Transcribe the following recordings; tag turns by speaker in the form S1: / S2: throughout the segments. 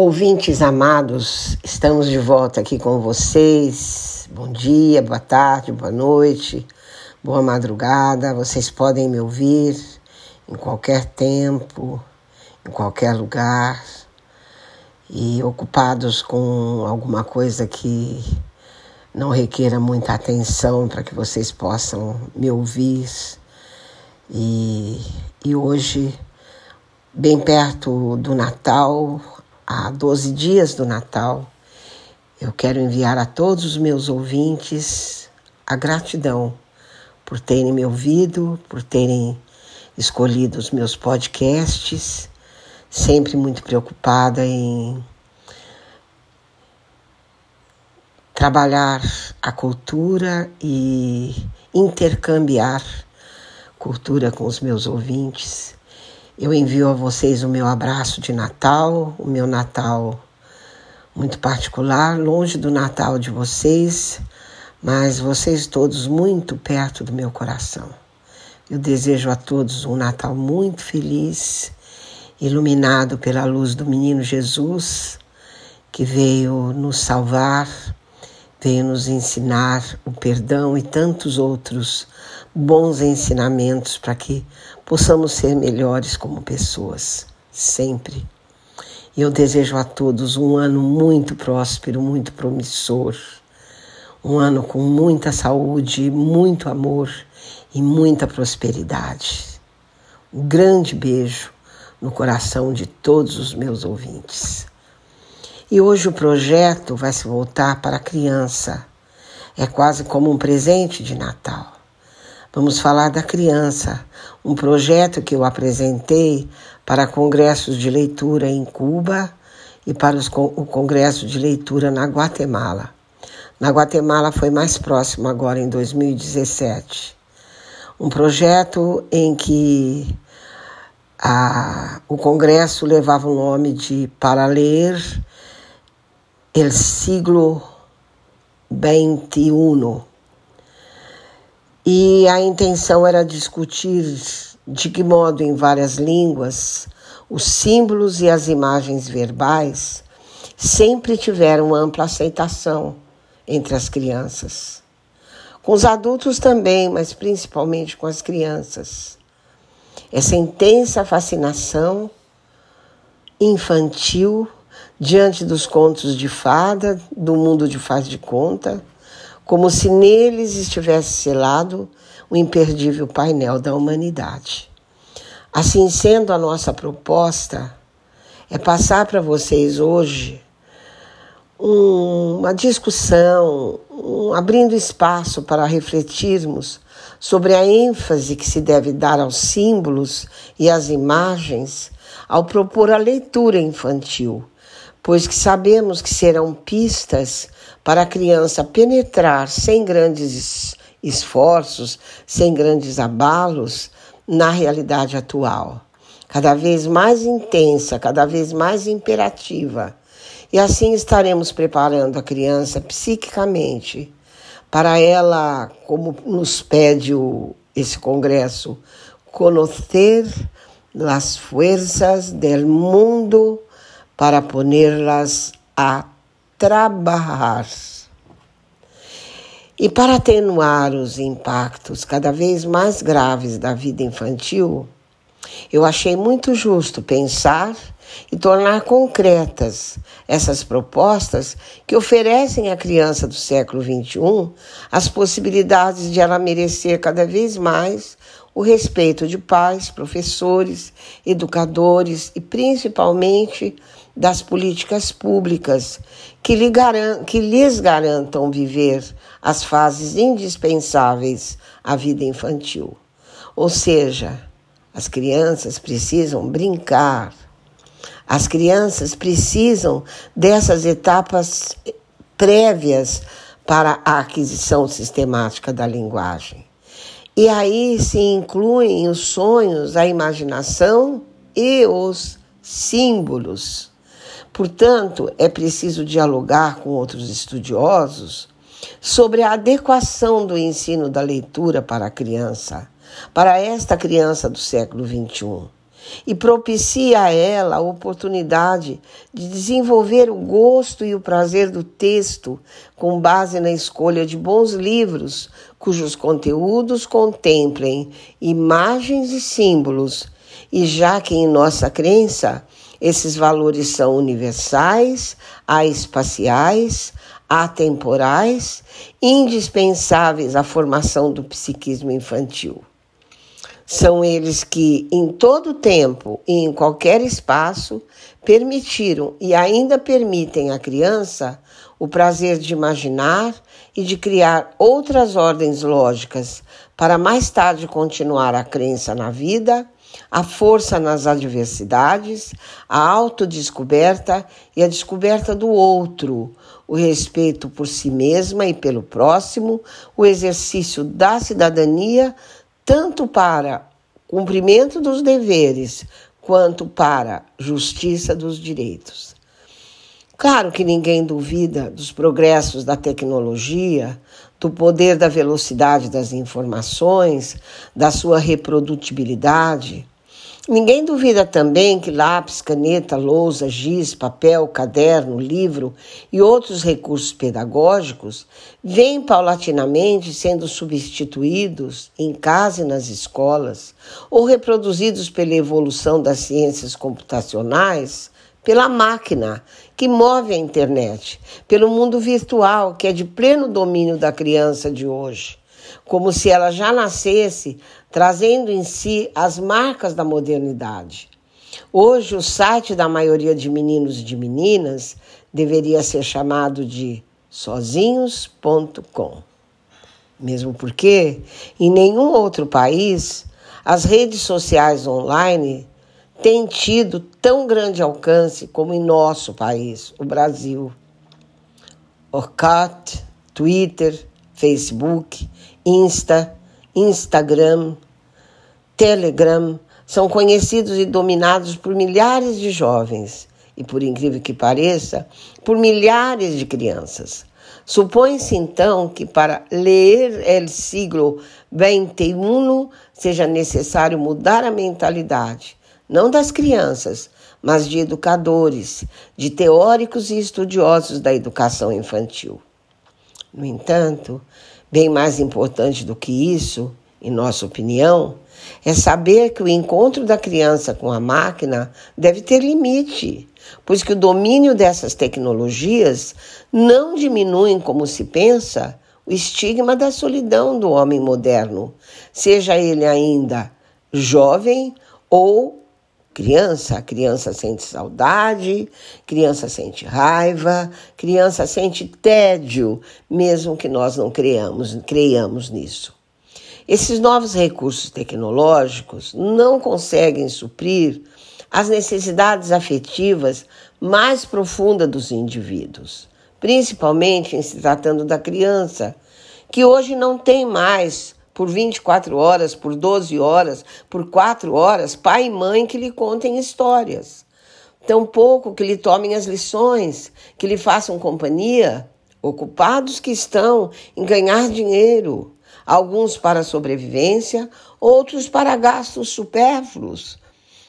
S1: Ouvintes amados, estamos de volta aqui com vocês. Bom dia, boa tarde, boa noite, boa madrugada. Vocês podem me ouvir em qualquer tempo, em qualquer lugar e ocupados com alguma coisa que não requeira muita atenção para que vocês possam me ouvir. E, e hoje, bem perto do Natal, há 12 dias do Natal, eu quero enviar a todos os meus ouvintes a gratidão por terem me ouvido, por terem escolhido os meus podcasts, sempre muito preocupada em trabalhar a cultura e intercambiar cultura com os meus ouvintes. Eu envio a vocês o meu abraço de Natal, o meu Natal muito particular, longe do Natal de vocês, mas vocês todos muito perto do meu coração. Eu desejo a todos um Natal muito feliz, iluminado pela luz do menino Jesus, que veio nos salvar, veio nos ensinar o perdão e tantos outros bons ensinamentos para que possamos ser melhores como pessoas, sempre. E eu desejo a todos um ano muito próspero, muito promissor, um ano com muita saúde, muito amor e muita prosperidade. Um grande beijo no coração de todos os meus ouvintes. E hoje o projeto vai se voltar para a criança. É quase como um presente de Natal. Vamos falar da criança, um projeto que eu apresentei para congressos de leitura em Cuba e para os, o congresso de leitura na Guatemala. Na Guatemala foi mais próximo agora em 2017. Um projeto em que a, o congresso levava o nome de Para Ler El Siglo XXI e a intenção era discutir de que modo, em várias línguas, os símbolos e as imagens verbais sempre tiveram ampla aceitação entre as crianças. Com os adultos também, mas principalmente com as crianças. Essa intensa fascinação infantil diante dos contos de fada, do mundo de faz de conta, como se neles estivesse selado o imperdível painel da humanidade. Assim sendo, a nossa proposta é passar para vocês hoje um, uma discussão, um, abrindo espaço para refletirmos sobre a ênfase que se deve dar aos símbolos e às imagens ao propor a leitura infantil pois que sabemos que serão pistas para a criança penetrar sem grandes esforços, sem grandes abalos na realidade atual, cada vez mais intensa, cada vez mais imperativa. E assim estaremos preparando a criança psiquicamente para ela, como nos pede o, esse congresso, conhecer as forças do mundo para ponerlas a trabalhar. E para atenuar os impactos cada vez mais graves da vida infantil, eu achei muito justo pensar e tornar concretas essas propostas que oferecem à criança do século XXI as possibilidades de ela merecer cada vez mais o respeito de pais, professores, educadores e principalmente das políticas públicas que, lhe garan que lhes garantam viver as fases indispensáveis à vida infantil. Ou seja, as crianças precisam brincar, as crianças precisam dessas etapas prévias para a aquisição sistemática da linguagem. E aí se incluem os sonhos, a imaginação e os símbolos. Portanto, é preciso dialogar com outros estudiosos sobre a adequação do ensino da leitura para a criança, para esta criança do século XXI. e propicia a ela a oportunidade de desenvolver o gosto e o prazer do texto com base na escolha de bons livros cujos conteúdos contemplem imagens e símbolos, e já que em nossa crença esses valores são universais, espaciais, atemporais, indispensáveis à formação do psiquismo infantil. São eles que, em todo tempo e em qualquer espaço, permitiram e ainda permitem à criança o prazer de imaginar e de criar outras ordens lógicas para mais tarde continuar a crença na vida, a força nas adversidades, a autodescoberta e a descoberta do outro, o respeito por si mesma e pelo próximo, o exercício da cidadania tanto para cumprimento dos deveres quanto para justiça dos direitos. Claro que ninguém duvida dos progressos da tecnologia, do poder da velocidade das informações, da sua reprodutibilidade. Ninguém duvida também que lápis, caneta, lousa, giz, papel, caderno, livro e outros recursos pedagógicos vêm paulatinamente sendo substituídos em casa e nas escolas, ou reproduzidos pela evolução das ciências computacionais, pela máquina que move a internet, pelo mundo virtual que é de pleno domínio da criança de hoje como se ela já nascesse trazendo em si as marcas da modernidade. Hoje, o site da maioria de meninos e de meninas deveria ser chamado de sozinhos.com. Mesmo porque, em nenhum outro país, as redes sociais online têm tido tão grande alcance como em nosso país, o Brasil. Orkut, Twitter, Facebook, Insta, Instagram, Telegram são conhecidos e dominados por milhares de jovens e, por incrível que pareça, por milhares de crianças. Supõe-se então que para ler el siglo XXI seja necessário mudar a mentalidade, não das crianças, mas de educadores, de teóricos e estudiosos da educação infantil. No entanto, Bem mais importante do que isso, em nossa opinião, é saber que o encontro da criança com a máquina deve ter limite, pois que o domínio dessas tecnologias não diminui, como se pensa, o estigma da solidão do homem moderno, seja ele ainda jovem ou criança. A criança sente saudade, criança sente raiva, criança sente tédio, mesmo que nós não creiamos, creiamos nisso. Esses novos recursos tecnológicos não conseguem suprir as necessidades afetivas mais profundas dos indivíduos, principalmente em se tratando da criança, que hoje não tem mais por 24 horas, por 12 horas, por 4 horas, pai e mãe que lhe contem histórias. Tampouco que lhe tomem as lições, que lhe façam companhia, ocupados que estão em ganhar dinheiro, alguns para sobrevivência, outros para gastos supérfluos,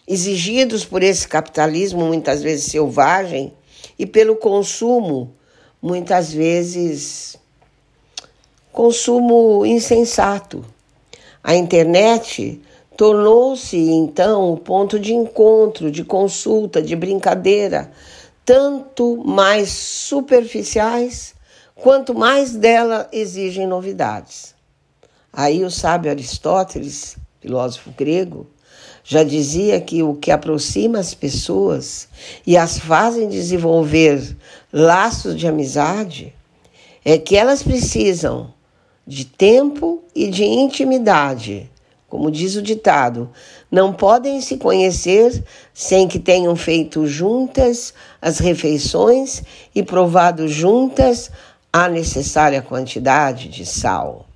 S1: exigidos por esse capitalismo muitas vezes selvagem e pelo consumo, muitas vezes consumo insensato. A internet tornou-se então o ponto de encontro, de consulta, de brincadeira, tanto mais superficiais quanto mais dela exigem novidades. Aí o sábio Aristóteles, filósofo grego, já dizia que o que aproxima as pessoas e as fazem desenvolver laços de amizade é que elas precisam de tempo e de intimidade. Como diz o ditado, não podem se conhecer sem que tenham feito juntas as refeições e provado juntas a necessária quantidade de sal.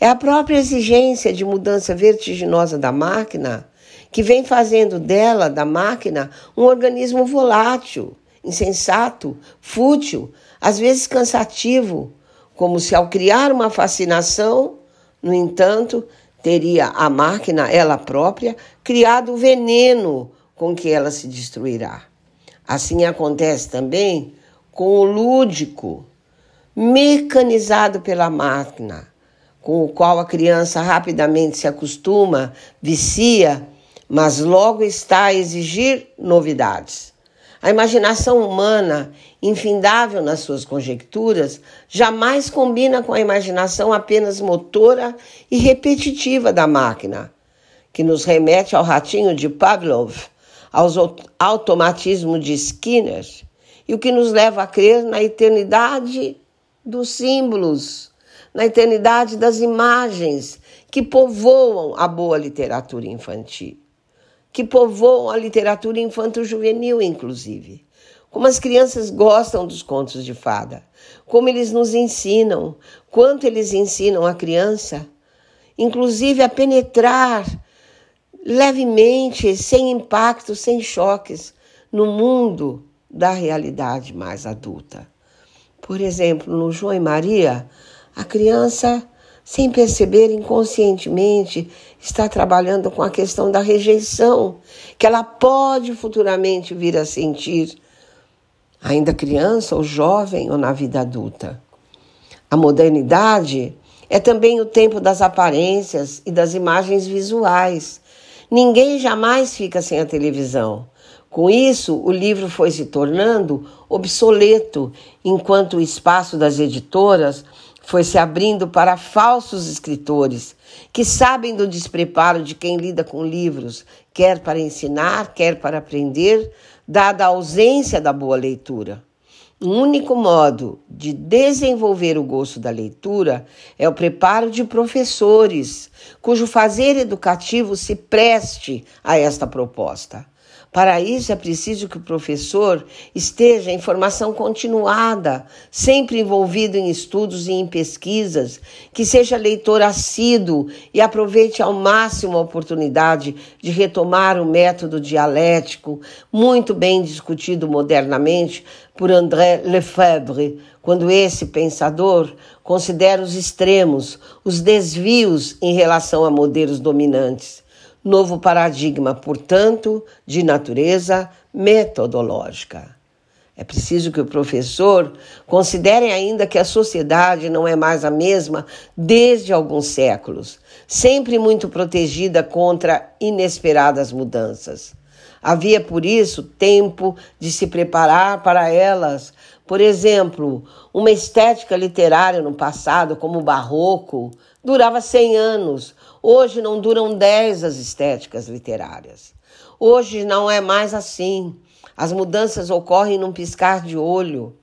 S1: É a própria exigência de mudança vertiginosa da máquina que vem fazendo dela, da máquina, um organismo volátil, insensato, fútil, às vezes cansativo, como se ao criar uma fascinação, no entanto, teria a máquina, ela própria, criado o veneno com que ela se destruirá. Assim acontece também com o lúdico, mecanizado pela máquina, com o qual a criança rapidamente se acostuma, vicia, mas logo está a exigir novidades. A imaginação humana, infindável nas suas conjecturas, jamais combina com a imaginação apenas motora e repetitiva da máquina, que nos remete ao ratinho de Pavlov, aos automatismos de Skinner, e o que nos leva a crer na eternidade dos símbolos, na eternidade das imagens que povoam a boa literatura infantil que povoam a literatura infanto-juvenil, inclusive. Como as crianças gostam dos contos de fada, como eles nos ensinam, quanto eles ensinam a criança, inclusive a penetrar levemente, sem impacto, sem choques, no mundo da realidade mais adulta. Por exemplo, no João e Maria, a criança sem perceber inconscientemente, está trabalhando com a questão da rejeição, que ela pode futuramente vir a sentir, ainda criança ou jovem ou na vida adulta. A modernidade é também o tempo das aparências e das imagens visuais. Ninguém jamais fica sem a televisão. Com isso, o livro foi se tornando obsoleto, enquanto o espaço das editoras foi se abrindo para falsos escritores que sabem do despreparo de quem lida com livros, quer para ensinar, quer para aprender, dada a ausência da boa leitura. O único modo de desenvolver o gosto da leitura é o preparo de professores, cujo fazer educativo se preste a esta proposta. Para isso é preciso que o professor esteja em formação continuada, sempre envolvido em estudos e em pesquisas, que seja leitor assíduo e aproveite ao máximo a oportunidade de retomar o método dialético, muito bem discutido modernamente por André Lefebvre, quando esse pensador considera os extremos, os desvios em relação a modelos dominantes novo paradigma, portanto, de natureza metodológica. É preciso que o professor considere ainda que a sociedade não é mais a mesma desde alguns séculos, sempre muito protegida contra inesperadas mudanças. Havia, por isso, tempo de se preparar para elas. Por exemplo, uma estética literária no passado, como o barroco, durava 100 anos. Hoje não duram 10 as estéticas literárias. Hoje não é mais assim. As mudanças ocorrem num piscar de olho,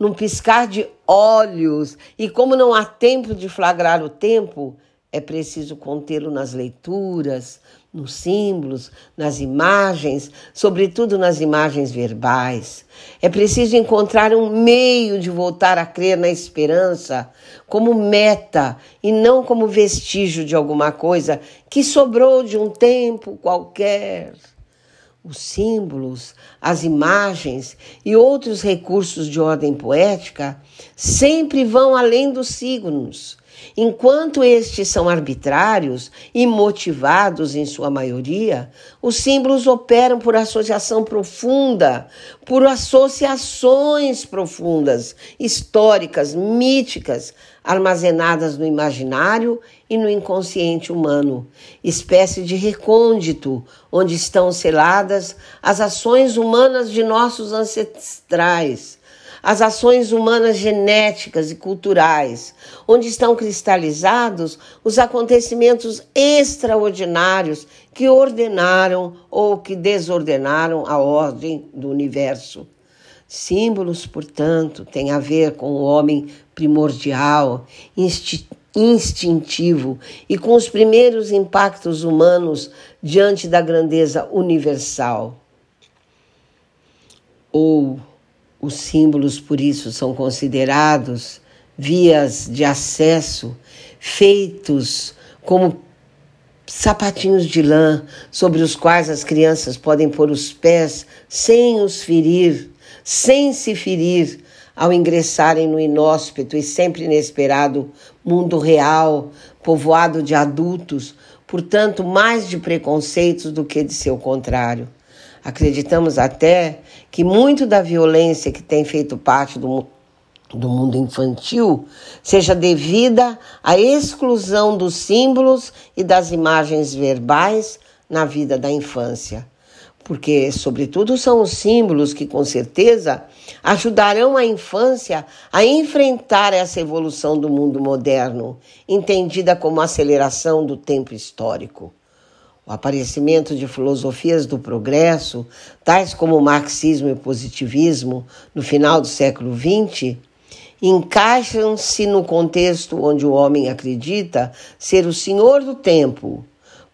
S1: num piscar de olhos. E como não há tempo de flagrar o tempo, é preciso contê-lo nas leituras, nos símbolos, nas imagens, sobretudo nas imagens verbais. É preciso encontrar um meio de voltar a crer na esperança como meta e não como vestígio de alguma coisa que sobrou de um tempo qualquer. Os símbolos, as imagens e outros recursos de ordem poética sempre vão além dos signos Enquanto estes são arbitrários e motivados em sua maioria, os símbolos operam por associação profunda, por associações profundas, históricas, míticas, armazenadas no imaginário e no inconsciente humano, espécie de recôndito onde estão seladas as ações humanas de nossos ancestrais as ações humanas genéticas e culturais, onde estão cristalizados os acontecimentos extraordinários que ordenaram ou que desordenaram a ordem do universo. Símbolos, portanto, têm a ver com o homem primordial, instintivo e com os primeiros impactos humanos diante da grandeza universal. Ou os símbolos, por isso, são considerados vias de acesso feitos como sapatinhos de lã sobre os quais as crianças podem pôr os pés sem os ferir, sem se ferir ao ingressarem no inóspito e sempre inesperado mundo real, povoado de adultos, portanto, mais de preconceitos do que de seu contrário. Acreditamos até que muito da violência que tem feito parte do, do mundo infantil seja devida à exclusão dos símbolos e das imagens verbais na vida da infância porque, sobretudo, são os símbolos que, com certeza, ajudarão a infância a enfrentar essa evolução do mundo moderno, entendida como aceleração do tempo histórico. O aparecimento de filosofias do progresso, tais como o marxismo e o positivismo, no final do século XX, encaixam-se no contexto onde o homem acredita ser o senhor do tempo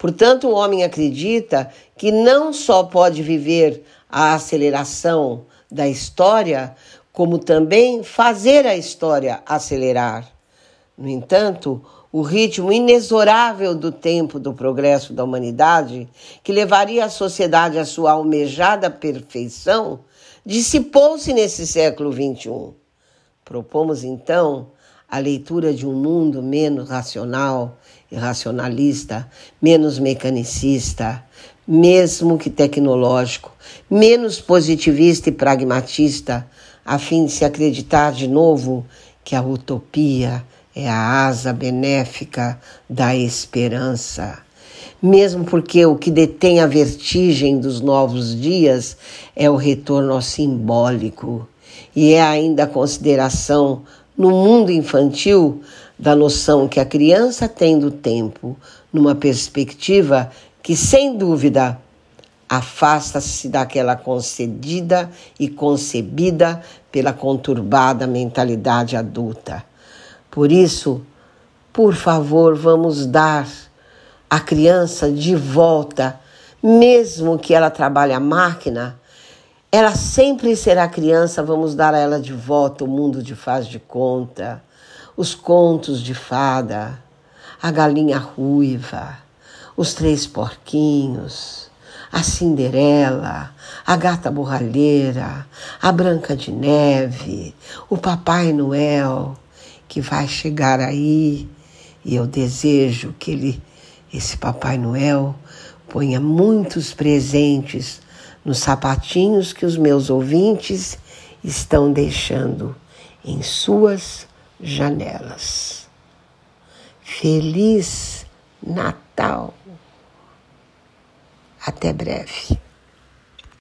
S1: Portanto, o homem acredita que não só pode viver a aceleração da história, como também fazer a história acelerar. No entanto, o ritmo inexorável do tempo do progresso da humanidade, que levaria a sociedade à sua almejada perfeição, dissipou-se nesse século XXI. Propomos então a leitura de um mundo menos racional e racionalista, menos mecanicista, mesmo que tecnológico, menos positivista e pragmatista, a fim de se acreditar de novo que a utopia é a asa benéfica da esperança. Mesmo porque o que detém a vertigem dos novos dias é o retorno simbólico e é ainda a consideração no mundo infantil da noção que a criança tem do tempo, numa perspectiva que, sem dúvida, afasta-se daquela concedida e concebida pela conturbada mentalidade adulta. Por isso, por favor, vamos dar a criança de volta, mesmo que ela trabalhe a máquina, ela sempre será criança, vamos dar a ela de volta. O mundo de faz de conta, os contos de fada, a galinha ruiva, os três porquinhos, a Cinderela, a gata borralheira, a Branca de Neve, o Papai Noel, que vai chegar aí, e eu desejo que ele, esse Papai Noel, ponha muitos presentes nos sapatinhos que os meus ouvintes estão deixando em suas janelas. Feliz Natal! Até breve.